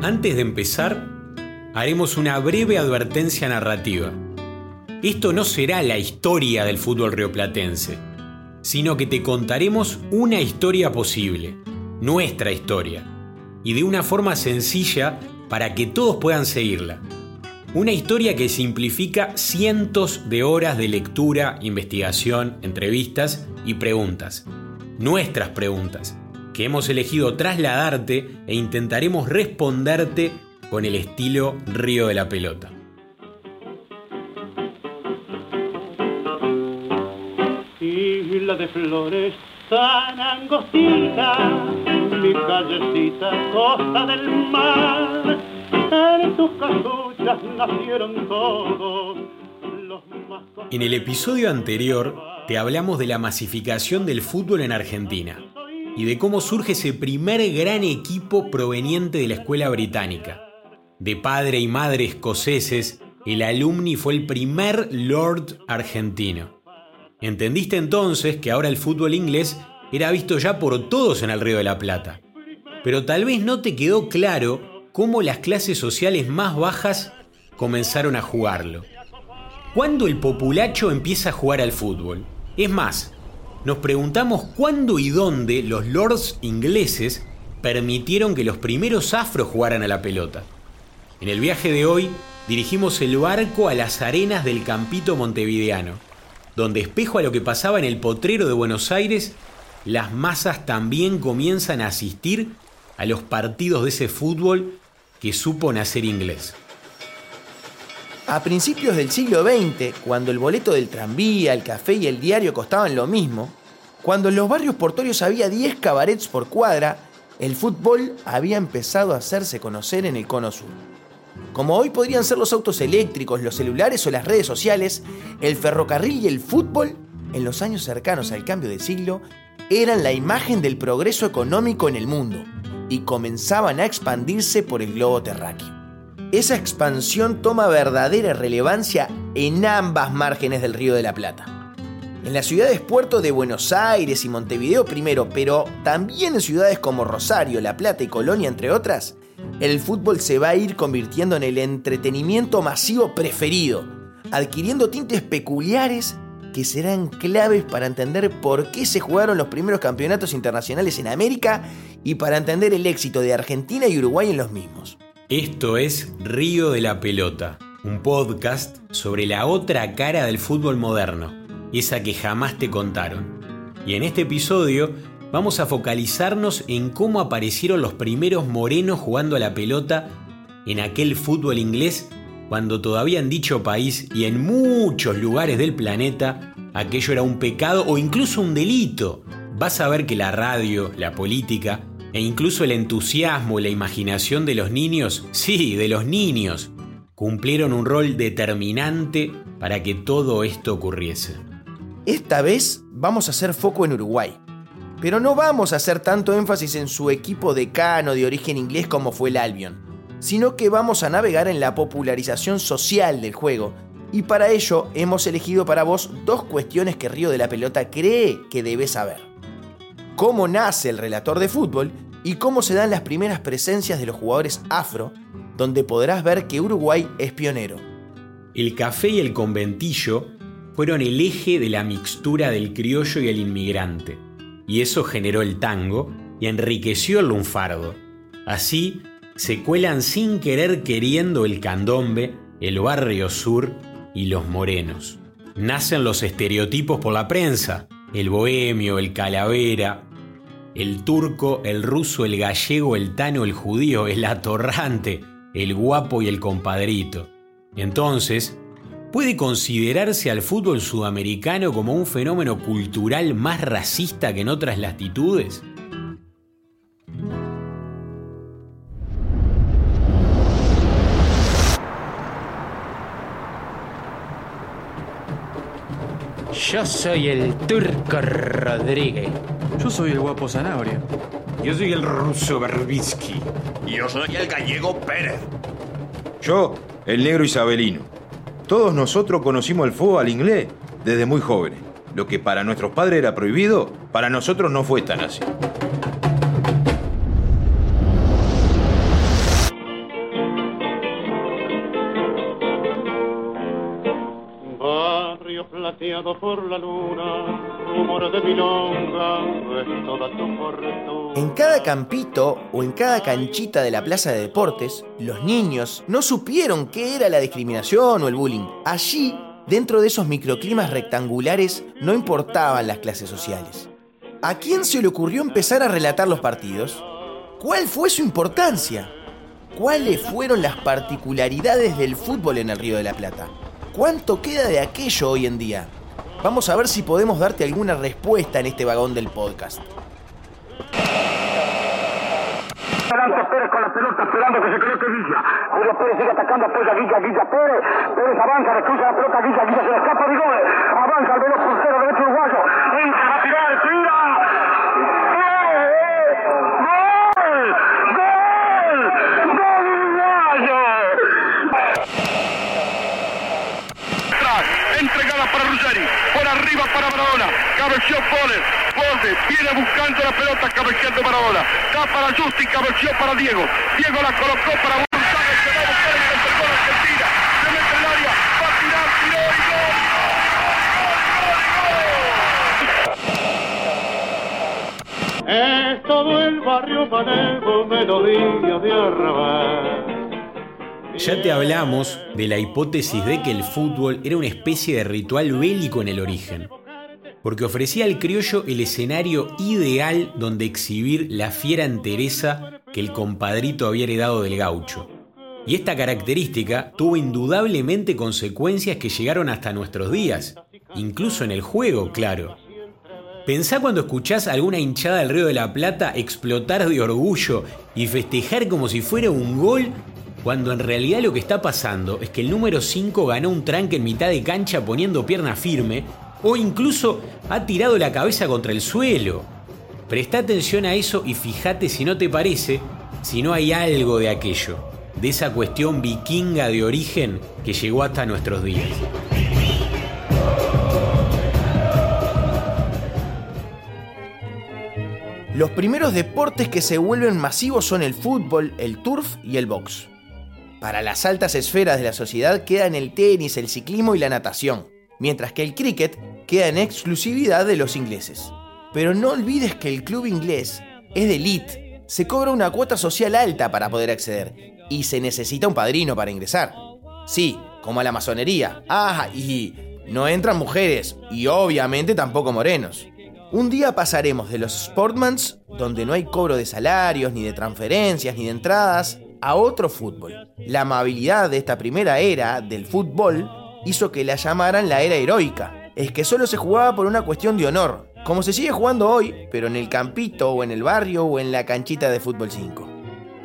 Antes de empezar, haremos una breve advertencia narrativa. Esto no será la historia del fútbol rioplatense, sino que te contaremos una historia posible, nuestra historia, y de una forma sencilla para que todos puedan seguirla. Una historia que simplifica cientos de horas de lectura, investigación, entrevistas y preguntas. Nuestras preguntas, que hemos elegido trasladarte e intentaremos responderte con el estilo Río de la Pelota. Isla de flores, San Angostina, mi callecita, costa del mar, en tus casuchas nacieron todos. los más En el episodio anterior te hablamos de la masificación del fútbol en Argentina y de cómo surge ese primer gran equipo proveniente de la escuela británica. De padre y madre escoceses, el alumni fue el primer Lord argentino. Entendiste entonces que ahora el fútbol inglés era visto ya por todos en el Río de la Plata. Pero tal vez no te quedó claro cómo las clases sociales más bajas comenzaron a jugarlo. ¿Cuándo el populacho empieza a jugar al fútbol? Es más, nos preguntamos cuándo y dónde los lords ingleses permitieron que los primeros afros jugaran a la pelota. En el viaje de hoy dirigimos el barco a las arenas del Campito Montevideano, donde espejo a lo que pasaba en el potrero de Buenos Aires, las masas también comienzan a asistir a los partidos de ese fútbol que supo nacer inglés. A principios del siglo XX, cuando el boleto del tranvía, el café y el diario costaban lo mismo, cuando en los barrios portorios había 10 cabarets por cuadra, el fútbol había empezado a hacerse conocer en el cono sur. Como hoy podrían ser los autos eléctricos, los celulares o las redes sociales, el ferrocarril y el fútbol, en los años cercanos al cambio de siglo, eran la imagen del progreso económico en el mundo y comenzaban a expandirse por el globo terráqueo. Esa expansión toma verdadera relevancia en ambas márgenes del Río de la Plata. En las ciudades puerto de Buenos Aires y Montevideo primero, pero también en ciudades como Rosario, La Plata y Colonia, entre otras, el fútbol se va a ir convirtiendo en el entretenimiento masivo preferido, adquiriendo tintes peculiares que serán claves para entender por qué se jugaron los primeros campeonatos internacionales en América y para entender el éxito de Argentina y Uruguay en los mismos. Esto es Río de la Pelota, un podcast sobre la otra cara del fútbol moderno, esa que jamás te contaron. Y en este episodio vamos a focalizarnos en cómo aparecieron los primeros morenos jugando a la pelota en aquel fútbol inglés cuando todavía en dicho país y en muchos lugares del planeta aquello era un pecado o incluso un delito. Vas a ver que la radio, la política e incluso el entusiasmo y la imaginación de los niños, sí, de los niños, cumplieron un rol determinante para que todo esto ocurriese. Esta vez vamos a hacer foco en Uruguay, pero no vamos a hacer tanto énfasis en su equipo decano de origen inglés como fue el Albion, sino que vamos a navegar en la popularización social del juego, y para ello hemos elegido para vos dos cuestiones que Río de la Pelota cree que debes saber cómo nace el relator de fútbol y cómo se dan las primeras presencias de los jugadores afro, donde podrás ver que Uruguay es pionero. El café y el conventillo fueron el eje de la mixtura del criollo y el inmigrante, y eso generó el tango y enriqueció el lunfardo. Así se cuelan sin querer queriendo el candombe, el barrio sur y los morenos. Nacen los estereotipos por la prensa, el bohemio, el calavera, el turco, el ruso, el gallego, el tano, el judío, el atorrante, el guapo y el compadrito. Entonces, ¿puede considerarse al fútbol sudamericano como un fenómeno cultural más racista que en otras latitudes? Yo soy el turco Rodríguez. Yo soy el guapo Zanabria. Yo soy el ruso Berbisky. Y yo soy el gallego Pérez. Yo, el negro Isabelino. Todos nosotros conocimos el fútbol al inglés desde muy jóvenes. Lo que para nuestros padres era prohibido, para nosotros no fue tan así. En cada campito o en cada canchita de la plaza de deportes, los niños no supieron qué era la discriminación o el bullying. Allí, dentro de esos microclimas rectangulares, no importaban las clases sociales. ¿A quién se le ocurrió empezar a relatar los partidos? ¿Cuál fue su importancia? ¿Cuáles fueron las particularidades del fútbol en el Río de la Plata? ¿Cuánto queda de aquello hoy en día? Vamos a ver si podemos darte alguna respuesta en este vagón del podcast. Adelante Pérez con la pelota esperando que se coloque Villa. Julio Pérez sigue atacando, apoya Villa, Villa Pérez. Pérez avanza, le cruza la pelota Villa, Villa se le escapa de gol. Avanza el veloz portero derecho uruguayo. Entra a tirar, tira. ¡Gol! ¡Gol! ¡Gol uruguayo! atrás, entregada para Arriba para Maradona, cabeció Poles, Poles viene buscando la pelota, cabeceando Maradona, da para Justi, cabeció para Diego, Diego la colocó para González, que va a buscar el tercer Argentina, se mete el área, va a tirar, tiró y gol. Es todo el barrio manejo, melodía de arrabal. Ya te hablamos de la hipótesis de que el fútbol era una especie de ritual bélico en el origen, porque ofrecía al criollo el escenario ideal donde exhibir la fiera entereza que el compadrito había heredado del gaucho. Y esta característica tuvo indudablemente consecuencias que llegaron hasta nuestros días, incluso en el juego, claro. Pensá cuando escuchás a alguna hinchada del Río de la Plata explotar de orgullo y festejar como si fuera un gol, cuando en realidad lo que está pasando es que el número 5 ganó un tranque en mitad de cancha poniendo pierna firme o incluso ha tirado la cabeza contra el suelo. Presta atención a eso y fíjate si no te parece, si no hay algo de aquello, de esa cuestión vikinga de origen que llegó hasta nuestros días. Los primeros deportes que se vuelven masivos son el fútbol, el turf y el box. Para las altas esferas de la sociedad quedan el tenis, el ciclismo y la natación, mientras que el cricket queda en exclusividad de los ingleses. Pero no olvides que el club inglés es de elite, se cobra una cuota social alta para poder acceder y se necesita un padrino para ingresar. Sí, como a la masonería. Ah, y no entran mujeres y obviamente tampoco morenos. Un día pasaremos de los Sportmans, donde no hay cobro de salarios, ni de transferencias, ni de entradas, a otro fútbol. La amabilidad de esta primera era del fútbol hizo que la llamaran la era heroica. Es que solo se jugaba por una cuestión de honor, como se sigue jugando hoy, pero en el campito o en el barrio o en la canchita de fútbol 5.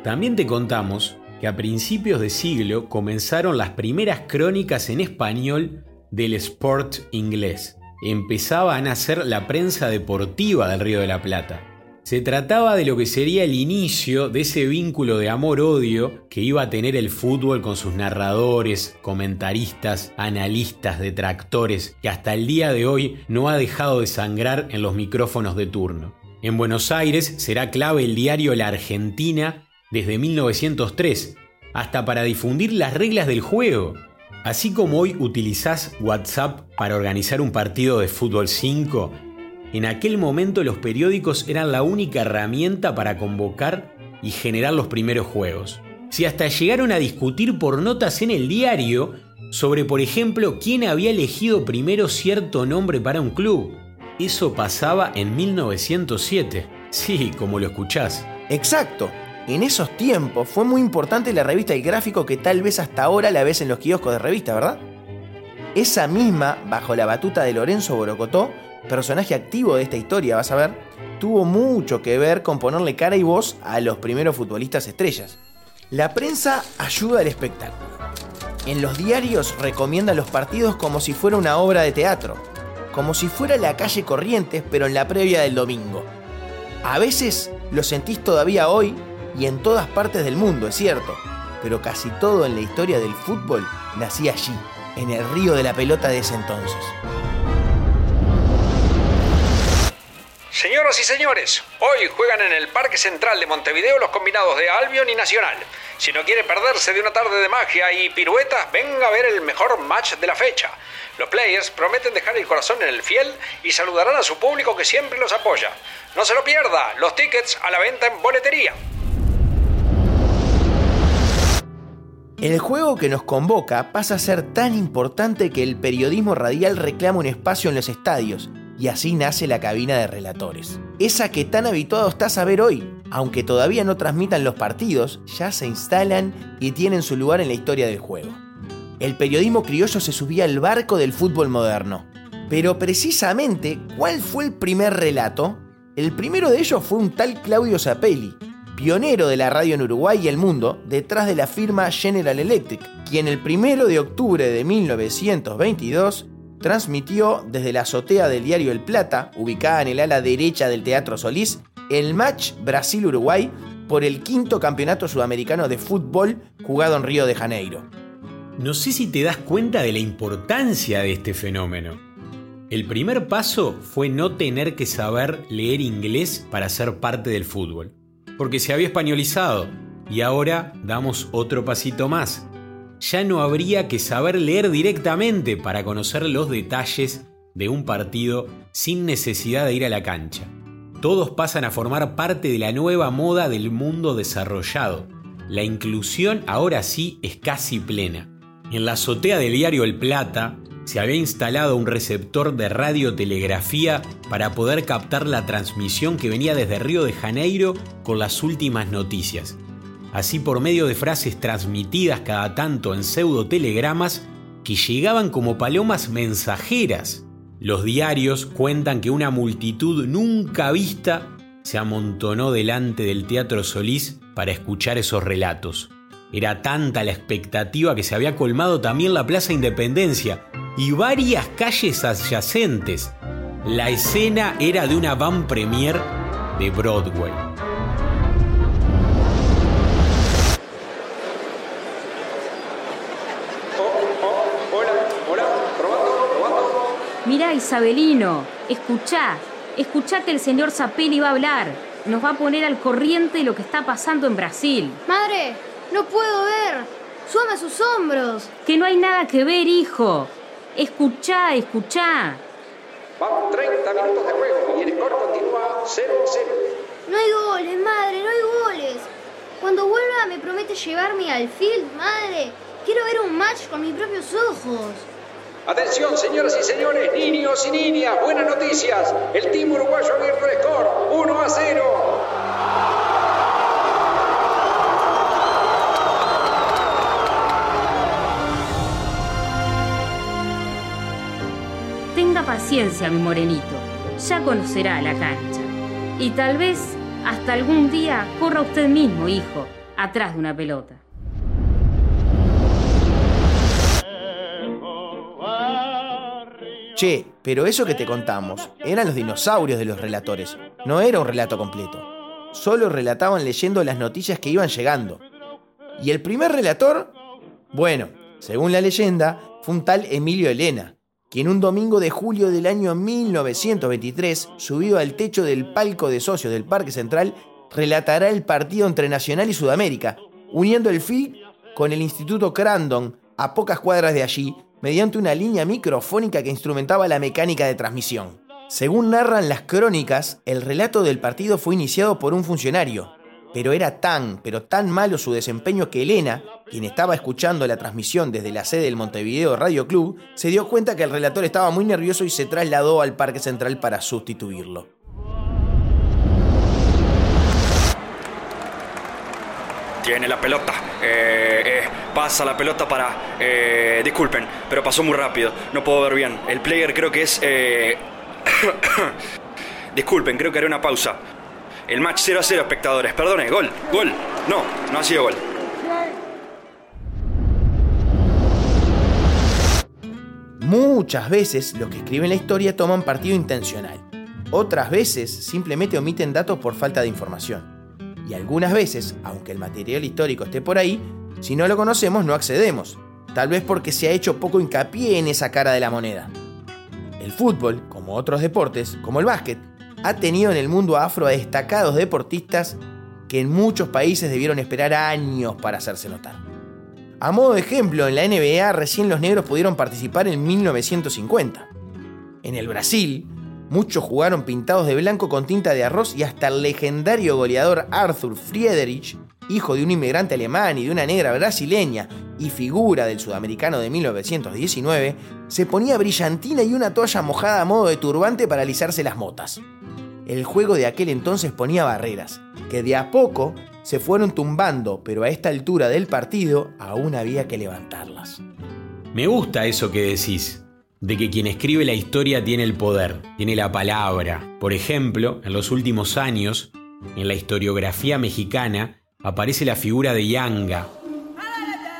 También te contamos que a principios de siglo comenzaron las primeras crónicas en español del sport inglés. Empezaba a nacer la prensa deportiva del Río de la Plata. Se trataba de lo que sería el inicio de ese vínculo de amor-odio que iba a tener el fútbol con sus narradores, comentaristas, analistas, detractores, que hasta el día de hoy no ha dejado de sangrar en los micrófonos de turno. En Buenos Aires será clave el diario La Argentina desde 1903, hasta para difundir las reglas del juego. Así como hoy utilizás WhatsApp para organizar un partido de fútbol 5, en aquel momento los periódicos eran la única herramienta para convocar y generar los primeros juegos. Si hasta llegaron a discutir por notas en el diario sobre, por ejemplo, quién había elegido primero cierto nombre para un club. Eso pasaba en 1907. Sí, como lo escuchás. Exacto. En esos tiempos fue muy importante la revista El Gráfico que tal vez hasta ahora la ves en los kioscos de revista, ¿verdad? Esa misma, bajo la batuta de Lorenzo Borocotó, personaje activo de esta historia, vas a ver, tuvo mucho que ver con ponerle cara y voz a los primeros futbolistas estrellas. La prensa ayuda al espectáculo. En los diarios recomiendan los partidos como si fuera una obra de teatro, como si fuera la calle Corrientes, pero en la previa del domingo. A veces lo sentís todavía hoy y en todas partes del mundo, es cierto, pero casi todo en la historia del fútbol nacía allí, en el río de la pelota de ese entonces. Señoras y señores, hoy juegan en el Parque Central de Montevideo los combinados de Albion y Nacional. Si no quiere perderse de una tarde de magia y piruetas, venga a ver el mejor match de la fecha. Los players prometen dejar el corazón en el fiel y saludarán a su público que siempre los apoya. No se lo pierda, los tickets a la venta en boletería. El juego que nos convoca pasa a ser tan importante que el periodismo radial reclama un espacio en los estadios y así nace la cabina de relatores. Esa que tan habituado estás a ver hoy, aunque todavía no transmitan los partidos, ya se instalan y tienen su lugar en la historia del juego. El periodismo criollo se subía al barco del fútbol moderno. Pero precisamente, ¿cuál fue el primer relato? El primero de ellos fue un tal Claudio Zapelli, pionero de la radio en Uruguay y el mundo, detrás de la firma General Electric, quien el primero de octubre de 1922 transmitió desde la azotea del diario El Plata, ubicada en el ala derecha del Teatro Solís, el match Brasil-Uruguay por el quinto campeonato sudamericano de fútbol jugado en Río de Janeiro. No sé si te das cuenta de la importancia de este fenómeno. El primer paso fue no tener que saber leer inglés para ser parte del fútbol, porque se había españolizado y ahora damos otro pasito más. Ya no habría que saber leer directamente para conocer los detalles de un partido sin necesidad de ir a la cancha. Todos pasan a formar parte de la nueva moda del mundo desarrollado. La inclusión ahora sí es casi plena. En la azotea del diario El Plata se había instalado un receptor de radiotelegrafía para poder captar la transmisión que venía desde Río de Janeiro con las últimas noticias. Así por medio de frases transmitidas cada tanto en pseudotelegramas que llegaban como palomas mensajeras. Los diarios cuentan que una multitud nunca vista se amontonó delante del Teatro Solís para escuchar esos relatos. Era tanta la expectativa que se había colmado también la Plaza Independencia y varias calles adyacentes. La escena era de una van premier de Broadway. Isabelino, escuchá, escuchá que el señor Zapelli va a hablar. Nos va a poner al corriente de lo que está pasando en Brasil. Madre, no puedo ver. Súbame a sus hombros. Que no hay nada que ver, hijo. Escuchá, escuchá. Van 30 minutos de juego y el score continúa 0-0. No hay goles, madre, no hay goles. Cuando vuelva me promete llevarme al field, madre. Quiero ver un match con mis propios ojos. Atención, señoras y señores, niños y niñas, buenas noticias. El team uruguayo ha abierto el score 1 a 0. Tenga paciencia, mi morenito. Ya conocerá la cancha. Y tal vez hasta algún día corra usted mismo, hijo, atrás de una pelota. Che, pero eso que te contamos eran los dinosaurios de los relatores. No era un relato completo. Solo relataban leyendo las noticias que iban llegando. Y el primer relator, bueno, según la leyenda, fue un tal Emilio Elena, quien un domingo de julio del año 1923, subido al techo del palco de socios del Parque Central, relatará el partido entre Nacional y Sudamérica, uniendo el FIL con el Instituto Crandon a pocas cuadras de allí, mediante una línea microfónica que instrumentaba la mecánica de transmisión. Según narran las crónicas, el relato del partido fue iniciado por un funcionario, pero era tan, pero tan malo su desempeño que Elena, quien estaba escuchando la transmisión desde la sede del Montevideo Radio Club, se dio cuenta que el relator estaba muy nervioso y se trasladó al Parque Central para sustituirlo. Tiene la pelota. Eh, eh, pasa la pelota para... eh, disculpen, pero pasó muy rápido. No puedo ver bien. El player creo que es... disculpen, creo que haré una pausa. El match 0 a 0, espectadores. Perdone, gol, gol. No, no ha sido gol. Muchas veces los que escriben la historia toman partido intencional. Otras veces simplemente omiten datos por falta de información. Y algunas veces, aunque el material histórico esté por ahí, si no lo conocemos no accedemos. Tal vez porque se ha hecho poco hincapié en esa cara de la moneda. El fútbol, como otros deportes, como el básquet, ha tenido en el mundo afro a destacados deportistas que en muchos países debieron esperar años para hacerse notar. A modo de ejemplo, en la NBA recién los negros pudieron participar en 1950. En el Brasil, muchos jugaron pintados de blanco con tinta de arroz y hasta el legendario goleador Arthur Friedrich, hijo de un inmigrante alemán y de una negra brasileña y figura del sudamericano de 1919, se ponía brillantina y una toalla mojada a modo de turbante para alisarse las motas. El juego de aquel entonces ponía barreras, que de a poco se fueron tumbando, pero a esta altura del partido aún había que levantarlas. Me gusta eso que decís, de que quien escribe la historia tiene el poder, tiene la palabra. Por ejemplo, en los últimos años, en la historiografía mexicana, aparece la figura de Yanga.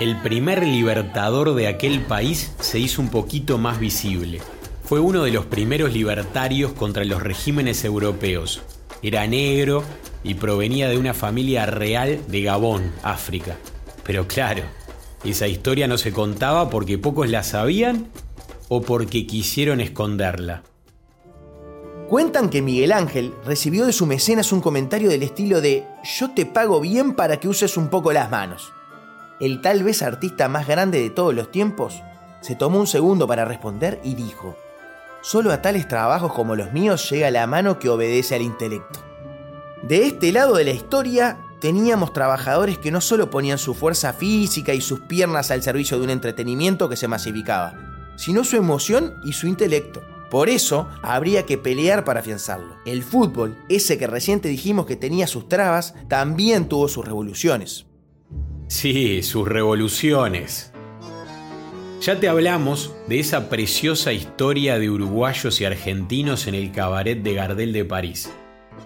El primer libertador de aquel país se hizo un poquito más visible. Fue uno de los primeros libertarios contra los regímenes europeos. Era negro y provenía de una familia real de Gabón, África. Pero claro, esa historia no se contaba porque pocos la sabían o porque quisieron esconderla. Cuentan que Miguel Ángel recibió de su mecenas un comentario del estilo de yo te pago bien para que uses un poco las manos. El tal vez artista más grande de todos los tiempos se tomó un segundo para responder y dijo, solo a tales trabajos como los míos llega la mano que obedece al intelecto. De este lado de la historia teníamos trabajadores que no solo ponían su fuerza física y sus piernas al servicio de un entretenimiento que se masificaba, sino su emoción y su intelecto. Por eso habría que pelear para afianzarlo. El fútbol, ese que reciente dijimos que tenía sus trabas, también tuvo sus revoluciones. Sí, sus revoluciones. Ya te hablamos de esa preciosa historia de uruguayos y argentinos en el cabaret de Gardel de París,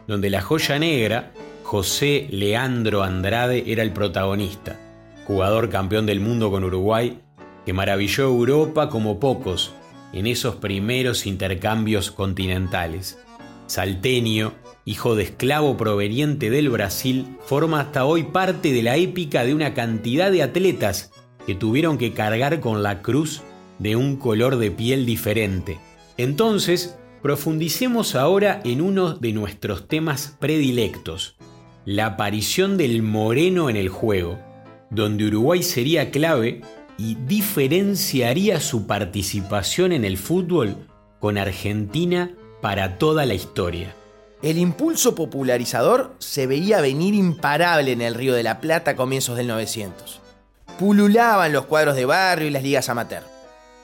donde la joya negra, José Leandro Andrade, era el protagonista, jugador campeón del mundo con Uruguay, que maravilló Europa como pocos en esos primeros intercambios continentales. Salteño, hijo de esclavo proveniente del Brasil, forma hasta hoy parte de la épica de una cantidad de atletas que tuvieron que cargar con la cruz de un color de piel diferente. Entonces, profundicemos ahora en uno de nuestros temas predilectos, la aparición del moreno en el juego, donde Uruguay sería clave y diferenciaría su participación en el fútbol con Argentina para toda la historia. El impulso popularizador se veía venir imparable en el Río de la Plata a comienzos del 900. Pululaban los cuadros de barrio y las ligas amateur.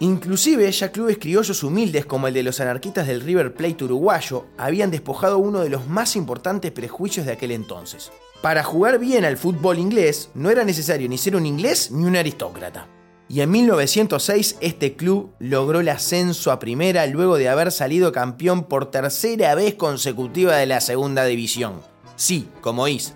Inclusive ya clubes criollos humildes como el de los anarquistas del River Plate uruguayo habían despojado uno de los más importantes prejuicios de aquel entonces. Para jugar bien al fútbol inglés no era necesario ni ser un inglés ni un aristócrata. Y en 1906 este club logró el ascenso a primera luego de haber salido campeón por tercera vez consecutiva de la segunda división. Sí, como is.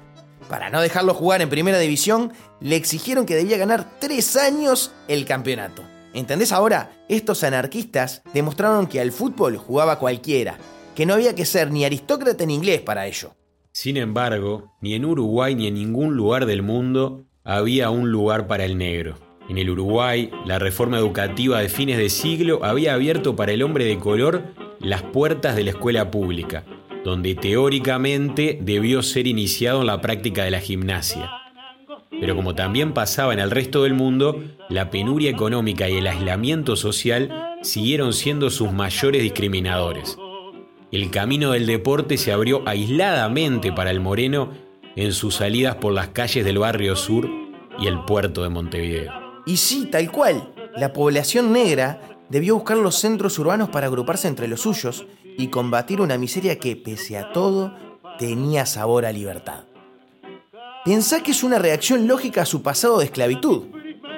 Para no dejarlo jugar en primera división, le exigieron que debía ganar tres años el campeonato. ¿Entendés ahora? Estos anarquistas demostraron que al fútbol jugaba cualquiera, que no había que ser ni aristócrata ni inglés para ello. Sin embargo, ni en Uruguay ni en ningún lugar del mundo había un lugar para el negro. En el Uruguay, la reforma educativa de fines de siglo había abierto para el hombre de color las puertas de la escuela pública, donde teóricamente debió ser iniciado en la práctica de la gimnasia. Pero como también pasaba en el resto del mundo, la penuria económica y el aislamiento social siguieron siendo sus mayores discriminadores. El camino del deporte se abrió aisladamente para el moreno en sus salidas por las calles del barrio sur y el puerto de Montevideo. Y sí, tal cual, la población negra debió buscar los centros urbanos para agruparse entre los suyos y combatir una miseria que, pese a todo, tenía sabor a libertad. Pensá que es una reacción lógica a su pasado de esclavitud.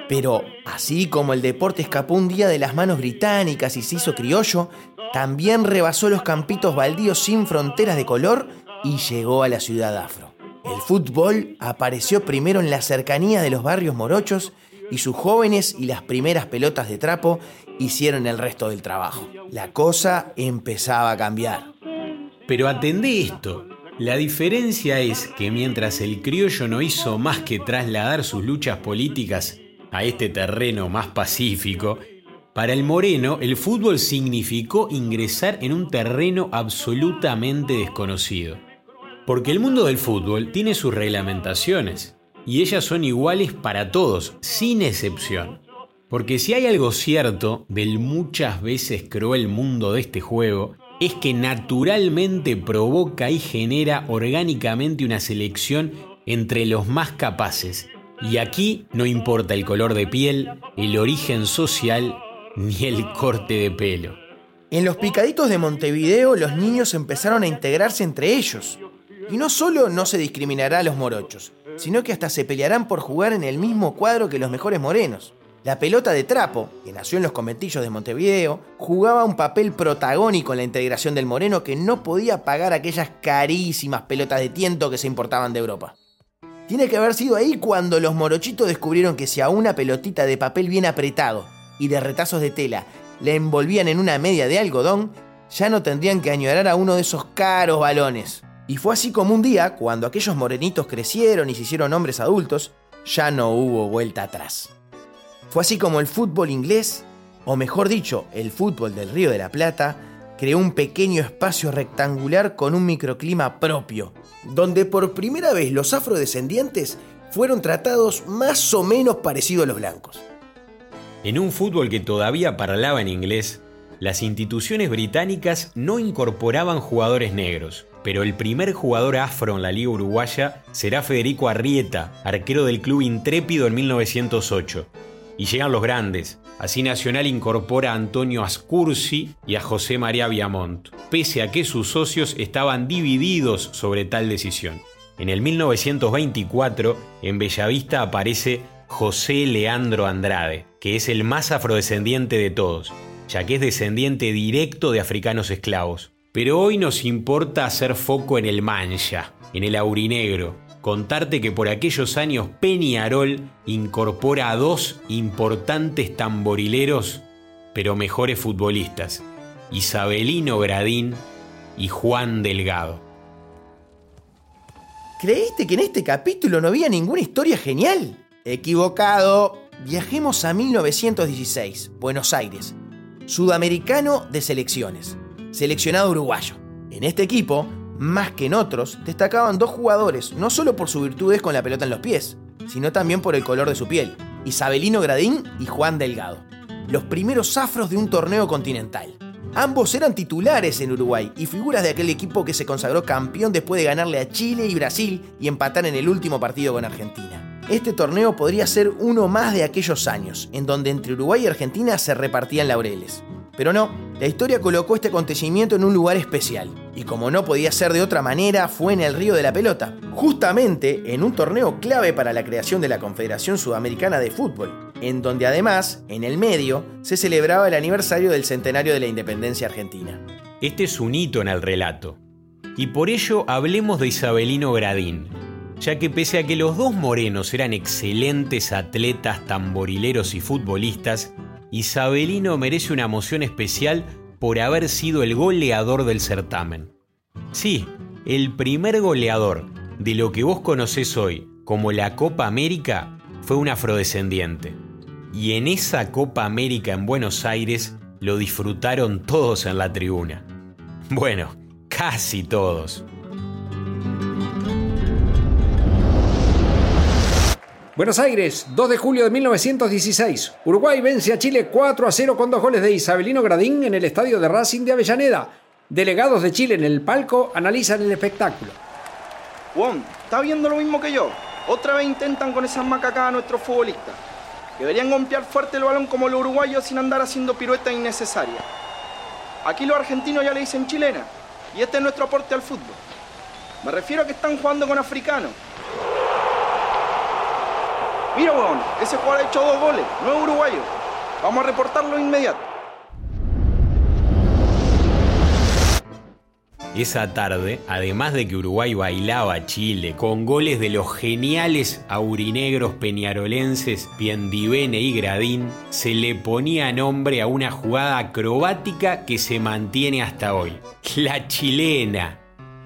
Pero, así como el deporte escapó un día de las manos británicas y se hizo criollo, también rebasó los campitos baldíos sin fronteras de color y llegó a la ciudad afro. El fútbol apareció primero en la cercanía de los barrios morochos y sus jóvenes y las primeras pelotas de trapo hicieron el resto del trabajo. La cosa empezaba a cambiar. Pero atendé esto. La diferencia es que mientras el criollo no hizo más que trasladar sus luchas políticas a este terreno más pacífico, Para el moreno, el fútbol significó ingresar en un terreno absolutamente desconocido. Porque el mundo del fútbol tiene sus reglamentaciones, y ellas son iguales para todos, sin excepción. Porque si hay algo cierto del muchas veces cruel mundo de este juego, es que naturalmente provoca y genera orgánicamente una selección entre los más capaces. Y aquí no importa el color de piel, el origen social ni el corte de pelo. En los picaditos de Montevideo los niños empezaron a integrarse entre ellos. Y no solo no se discriminará a los morochos, sino que hasta se pelearán por jugar en el mismo cuadro que los mejores morenos. La pelota de trapo, que nació en los conventillos de Montevideo, jugaba un papel protagónico en la integración del moreno que no podía pagar aquellas carísimas pelotas de tiento que se importaban de Europa. Tiene que haber sido ahí cuando los morochitos descubrieron que si a una pelotita de papel bien apretado y de retazos de tela le envolvían en una media de algodón, ya no tendrían que añorar a uno de esos caros balones. Y fue así como un día, cuando aquellos morenitos crecieron y se hicieron hombres adultos, ya no hubo vuelta atrás. Fue así como el fútbol inglés, o mejor dicho, el fútbol del Río de la Plata, creó un pequeño espacio rectangular con un microclima propio, donde por primera vez los afrodescendientes fueron tratados más o menos parecidos a los blancos. En un fútbol que todavía parlaba en inglés, las instituciones británicas no incorporaban jugadores negros, pero el primer jugador afro en la Liga Uruguaya será Federico Arrieta, arquero del club Intrépido en 1908. Y llegan los grandes. Así Nacional incorpora a Antonio Ascursi y a José María Viamont, pese a que sus socios estaban divididos sobre tal decisión. En el 1924, en Bellavista aparece José Leandro Andrade, que es el más afrodescendiente de todos, ya que es descendiente directo de africanos esclavos. Pero hoy nos importa hacer foco en el mancha, en el aurinegro, contarte que por aquellos años Peñarol incorpora a dos importantes tamborileros, pero mejores futbolistas, Isabelino Gradín y Juan Delgado. ¿Creíste que en este capítulo no había ninguna historia genial? Equivocado. Viajemos a 1916, Buenos Aires. Sudamericano de selecciones. Seleccionado uruguayo. En este equipo, más que en otros, destacaban dos jugadores, no solo por sus virtudes con la pelota en los pies, sino también por el color de su piel. Isabelino Gradín y Juan Delgado. Los primeros afros de un torneo continental. Ambos eran titulares en Uruguay y figuras de aquel equipo que se consagró campeón después de ganarle a Chile y Brasil y empatar en el último partido con Argentina. Este torneo podría ser uno más de aquellos años, en donde entre Uruguay y Argentina se repartían laureles. Pero no, la historia colocó este acontecimiento en un lugar especial, y como no podía ser de otra manera, fue en el Río de la Pelota, justamente en un torneo clave para la creación de la Confederación Sudamericana de Fútbol, en donde además, en el medio, se celebraba el aniversario del centenario de la independencia argentina. Este es un hito en el relato, y por ello hablemos de Isabelino Gradín, ya que pese a que los dos morenos eran excelentes atletas, tamborileros y futbolistas, Isabelino merece una moción especial por haber sido el goleador del certamen. Sí, el primer goleador de lo que vos conocés hoy como la Copa América fue un afrodescendiente. Y en esa Copa América en Buenos Aires lo disfrutaron todos en la tribuna. Bueno, casi todos. Buenos Aires, 2 de julio de 1916. Uruguay vence a Chile 4 a 0 con dos goles de Isabelino Gradín en el estadio de Racing de Avellaneda. Delegados de Chile en el palco analizan el espectáculo. Juan, ¿está viendo lo mismo que yo? Otra vez intentan con esas macacas a nuestros futbolistas. Deberían golpear fuerte el balón como los uruguayos sin andar haciendo piruetas innecesarias. Aquí los argentinos ya le dicen chilena. Y este es nuestro aporte al fútbol. Me refiero a que están jugando con africanos. Mira, weón, ese jugador ha hecho dos goles, no es uruguayo. Vamos a reportarlo inmediato. Esa tarde, además de que Uruguay bailaba a Chile con goles de los geniales aurinegros peñarolenses Piendivene y Gradín, se le ponía nombre a una jugada acrobática que se mantiene hasta hoy. La chilena.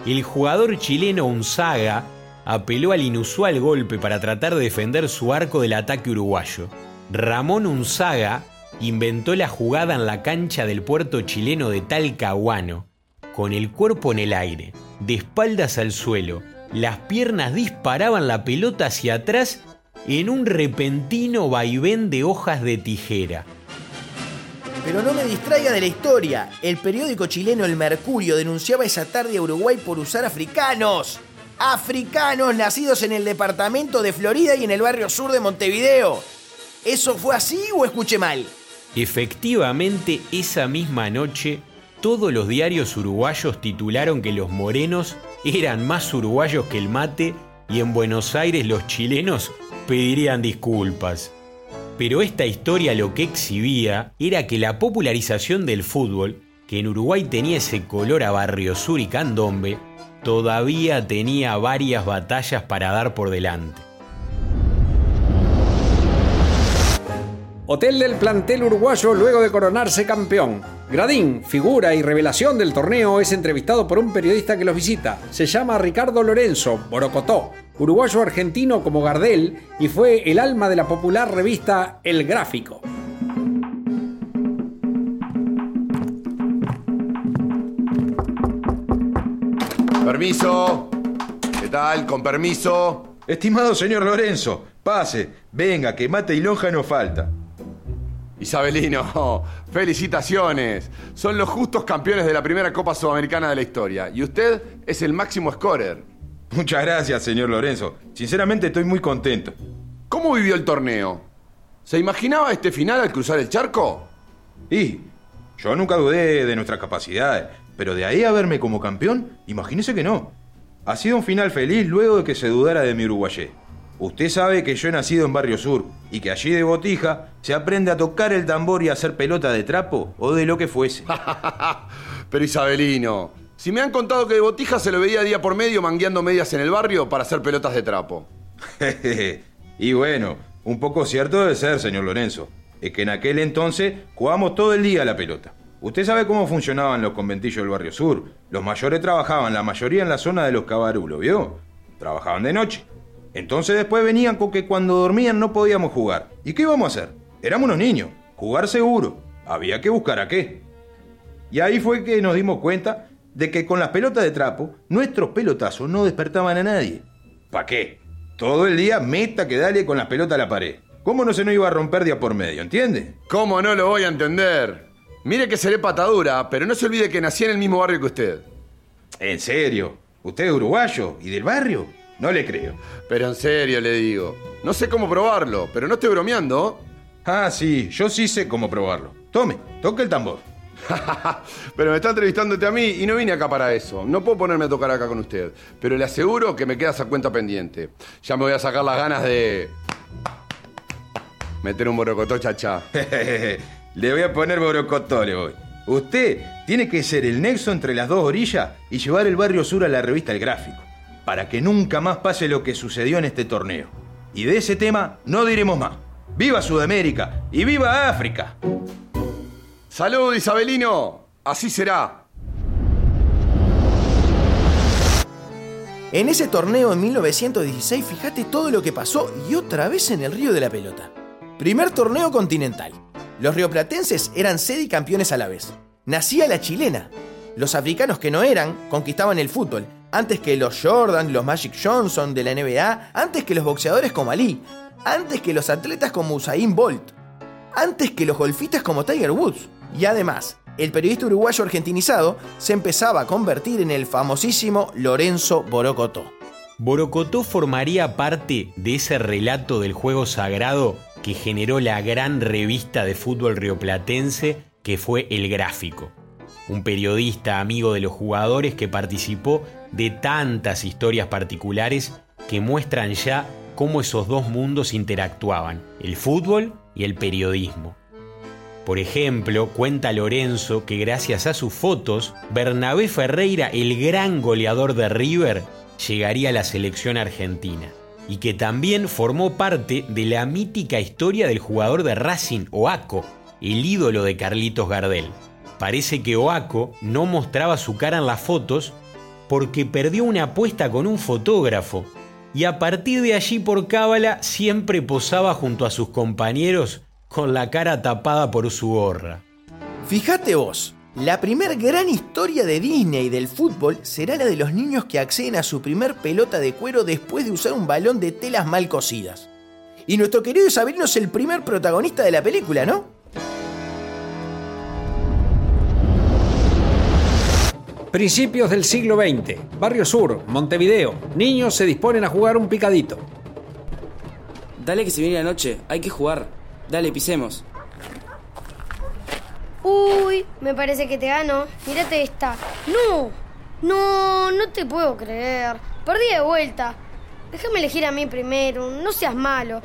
El jugador chileno Unzaga apeló al inusual golpe para tratar de defender su arco del ataque uruguayo. Ramón Unzaga inventó la jugada en la cancha del puerto chileno de Talcahuano, con el cuerpo en el aire, de espaldas al suelo, las piernas disparaban la pelota hacia atrás en un repentino vaivén de hojas de tijera. Pero no me distraiga de la historia. El periódico chileno El Mercurio denunciaba esa tarde a Uruguay por usar africanos. Africanos nacidos en el departamento de Florida y en el barrio sur de Montevideo. ¿Eso fue así o escuché mal? Efectivamente, esa misma noche, todos los diarios uruguayos titularon que los morenos eran más uruguayos que el mate y en Buenos Aires los chilenos pedirían disculpas. Pero esta historia lo que exhibía era que la popularización del fútbol, que en Uruguay tenía ese color a Barrio Sur y Candombe, todavía tenía varias batallas para dar por delante. Hotel del plantel uruguayo luego de coronarse campeón. Gradín, figura y revelación del torneo, es entrevistado por un periodista que los visita. Se llama Ricardo Lorenzo, Borocotó, uruguayo argentino como Gardel y fue el alma de la popular revista El Gráfico. Permiso. ¿Qué tal? Con permiso. Estimado señor Lorenzo, pase, venga, que mate y lonja no falta. Isabelino, felicitaciones. Son los justos campeones de la primera Copa Sudamericana de la historia. Y usted es el máximo scorer. Muchas gracias, señor Lorenzo. Sinceramente estoy muy contento. ¿Cómo vivió el torneo? ¿Se imaginaba este final al cruzar el charco? Y yo nunca dudé de nuestras capacidades, pero de ahí a verme como campeón, imagínese que no. Ha sido un final feliz luego de que se dudara de mi uruguayé. Usted sabe que yo he nacido en Barrio Sur y que allí de botija se aprende a tocar el tambor y a hacer pelota de trapo o de lo que fuese. Pero Isabelino, si me han contado que de botija se lo veía día por medio mangueando medias en el barrio para hacer pelotas de trapo. y bueno, un poco cierto debe ser, señor Lorenzo. Es que en aquel entonces jugábamos todo el día a la pelota. Usted sabe cómo funcionaban los conventillos del barrio sur. Los mayores trabajaban, la mayoría en la zona de los cabarulos, ¿vio? Trabajaban de noche. Entonces después venían con que cuando dormían no podíamos jugar. ¿Y qué íbamos a hacer? Éramos unos niños. Jugar seguro. Había que buscar a qué. Y ahí fue que nos dimos cuenta de que con las pelotas de trapo, nuestros pelotazos no despertaban a nadie. ¿Para qué? Todo el día meta que dale con las pelotas a la pared. ¿Cómo no se nos iba a romper día por medio, entiende? ¿Cómo no lo voy a entender? Mire que seré patadura, pero no se olvide que nací en el mismo barrio que usted. ¿En serio? ¿Usted es uruguayo y del barrio? No le creo. Pero en serio le digo. No sé cómo probarlo, pero no estoy bromeando. Ah, sí, yo sí sé cómo probarlo. Tome, toque el tambor. pero me está entrevistándote a mí y no vine acá para eso. No puedo ponerme a tocar acá con usted. Pero le aseguro que me queda esa cuenta pendiente. Ya me voy a sacar las ganas de. meter un borocotó chacha. le voy a poner borocotó, le voy. Usted tiene que ser el nexo entre las dos orillas y llevar el barrio sur a la revista El Gráfico para que nunca más pase lo que sucedió en este torneo. Y de ese tema no diremos más. ¡Viva Sudamérica! ¡Y viva África! ¡Salud, Isabelino! Así será. En ese torneo en 1916, fíjate todo lo que pasó y otra vez en el Río de la Pelota. Primer torneo continental. Los rioplatenses eran sede y campeones a la vez. Nacía la chilena. Los africanos que no eran conquistaban el fútbol antes que los Jordan, los Magic Johnson de la NBA, antes que los boxeadores como Ali, antes que los atletas como Usain Bolt, antes que los golfistas como Tiger Woods. Y además, el periodista uruguayo argentinizado se empezaba a convertir en el famosísimo Lorenzo Borocotó. Borocotó formaría parte de ese relato del juego sagrado que generó la gran revista de fútbol rioplatense que fue El Gráfico. Un periodista amigo de los jugadores que participó de tantas historias particulares que muestran ya cómo esos dos mundos interactuaban, el fútbol y el periodismo. Por ejemplo, cuenta Lorenzo que gracias a sus fotos, Bernabé Ferreira, el gran goleador de River, llegaría a la selección argentina y que también formó parte de la mítica historia del jugador de Racing, Oaco, el ídolo de Carlitos Gardel. Parece que Oaco no mostraba su cara en las fotos porque perdió una apuesta con un fotógrafo y a partir de allí por cábala siempre posaba junto a sus compañeros con la cara tapada por su gorra. Fíjate vos, la primer gran historia de Disney del fútbol será la de los niños que acceden a su primer pelota de cuero después de usar un balón de telas mal cosidas. Y nuestro querido Isabelino es el primer protagonista de la película, ¿no? Principios del siglo XX. Barrio Sur, Montevideo. Niños se disponen a jugar un picadito. Dale que se viene la noche, hay que jugar. Dale, pisemos. Uy, me parece que te gano. Mírate esta. No, no, no te puedo creer. Perdí de vuelta. Déjame elegir a mí primero, no seas malo.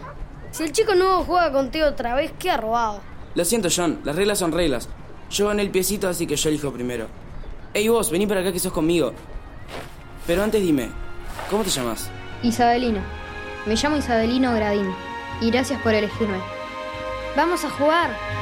Si el chico nuevo juega contigo otra vez, qué ha robado. Lo siento, John, las reglas son reglas. Yo gané el piecito, así que yo elijo primero. Ey vos, vení para acá que sos conmigo. Pero antes dime, ¿cómo te llamas? Isabelino. Me llamo Isabelino Gradín. Y gracias por elegirme. Vamos a jugar.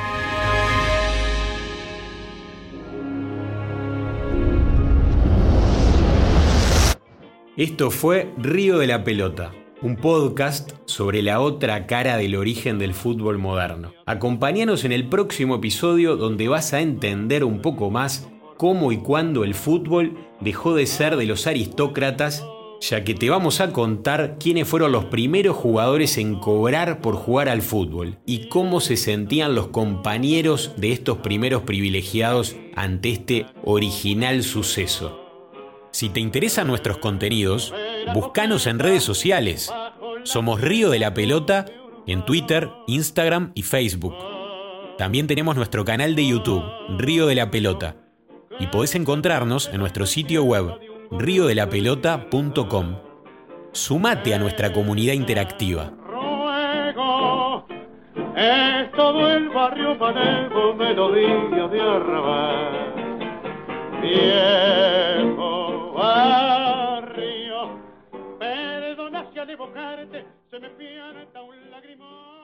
Esto fue Río de la Pelota, un podcast sobre la otra cara del origen del fútbol moderno. Acompáñanos en el próximo episodio donde vas a entender un poco más cómo y cuándo el fútbol dejó de ser de los aristócratas, ya que te vamos a contar quiénes fueron los primeros jugadores en cobrar por jugar al fútbol y cómo se sentían los compañeros de estos primeros privilegiados ante este original suceso. Si te interesan nuestros contenidos, búscanos en redes sociales. Somos Río de la Pelota en Twitter, Instagram y Facebook. También tenemos nuestro canal de YouTube, Río de la Pelota. Y podés encontrarnos en nuestro sitio web, riodelapelota.com. Sumate a nuestra comunidad interactiva. Es todo el barrio panevo, melodía de arrabal. Barrio, perdona si al evocarte se me pianta un lagrimón.